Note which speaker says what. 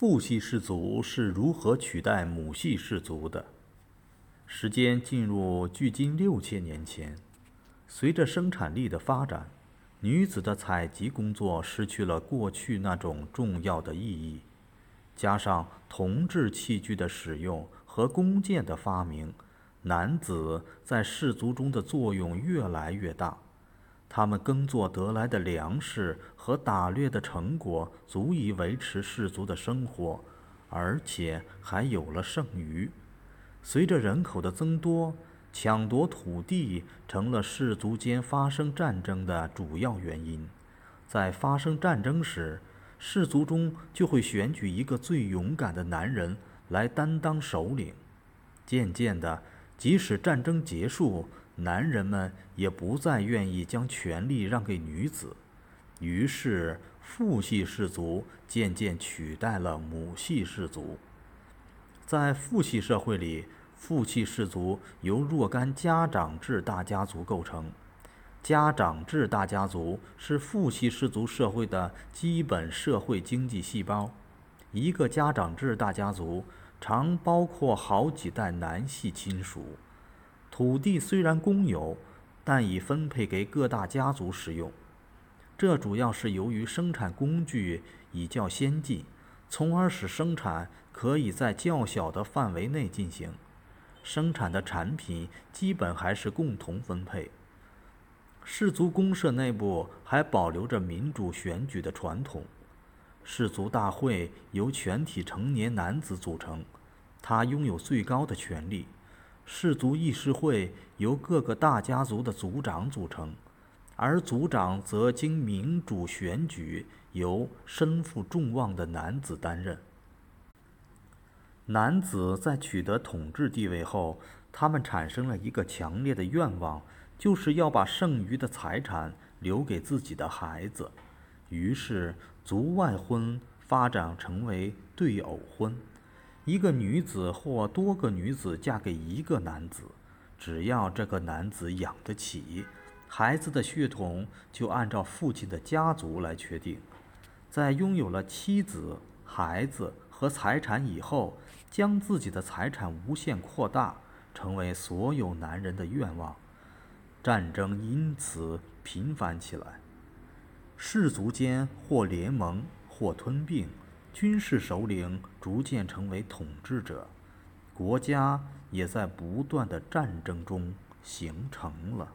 Speaker 1: 父系氏族是如何取代母系氏族的？时间进入距今六千年前，随着生产力的发展，女子的采集工作失去了过去那种重要的意义。加上铜制器具的使用和弓箭的发明，男子在氏族中的作用越来越大。他们耕作得来的粮食和打猎的成果足以维持氏族的生活，而且还有了剩余。随着人口的增多，抢夺土地成了氏族间发生战争的主要原因。在发生战争时，氏族中就会选举一个最勇敢的男人来担当首领。渐渐的，即使战争结束，男人们也不再愿意将权力让给女子，于是父系氏族渐渐取代了母系氏族。在父系社会里，父系氏族由若干家长制大家族构成。家长制大家族是父系氏族社会的基本社会经济细胞。一个家长制大家族常包括好几代男系亲属。土地虽然公有，但已分配给各大家族使用。这主要是由于生产工具已较先进，从而使生产可以在较小的范围内进行。生产的产品基本还是共同分配。氏族公社内部还保留着民主选举的传统。氏族大会由全体成年男子组成，他拥有最高的权力。氏族议事会由各个大家族的族长组成，而族长则经民主选举，由身负众望的男子担任。男子在取得统治地位后，他们产生了一个强烈的愿望，就是要把剩余的财产留给自己的孩子。于是，族外婚发展成为对偶婚。一个女子或多个女子嫁给一个男子，只要这个男子养得起，孩子的血统就按照父亲的家族来确定。在拥有了妻子、孩子和财产以后，将自己的财产无限扩大，成为所有男人的愿望。战争因此频繁起来，氏族间或联盟，或吞并。军事首领逐渐成为统治者，国家也在不断的战争中形成了。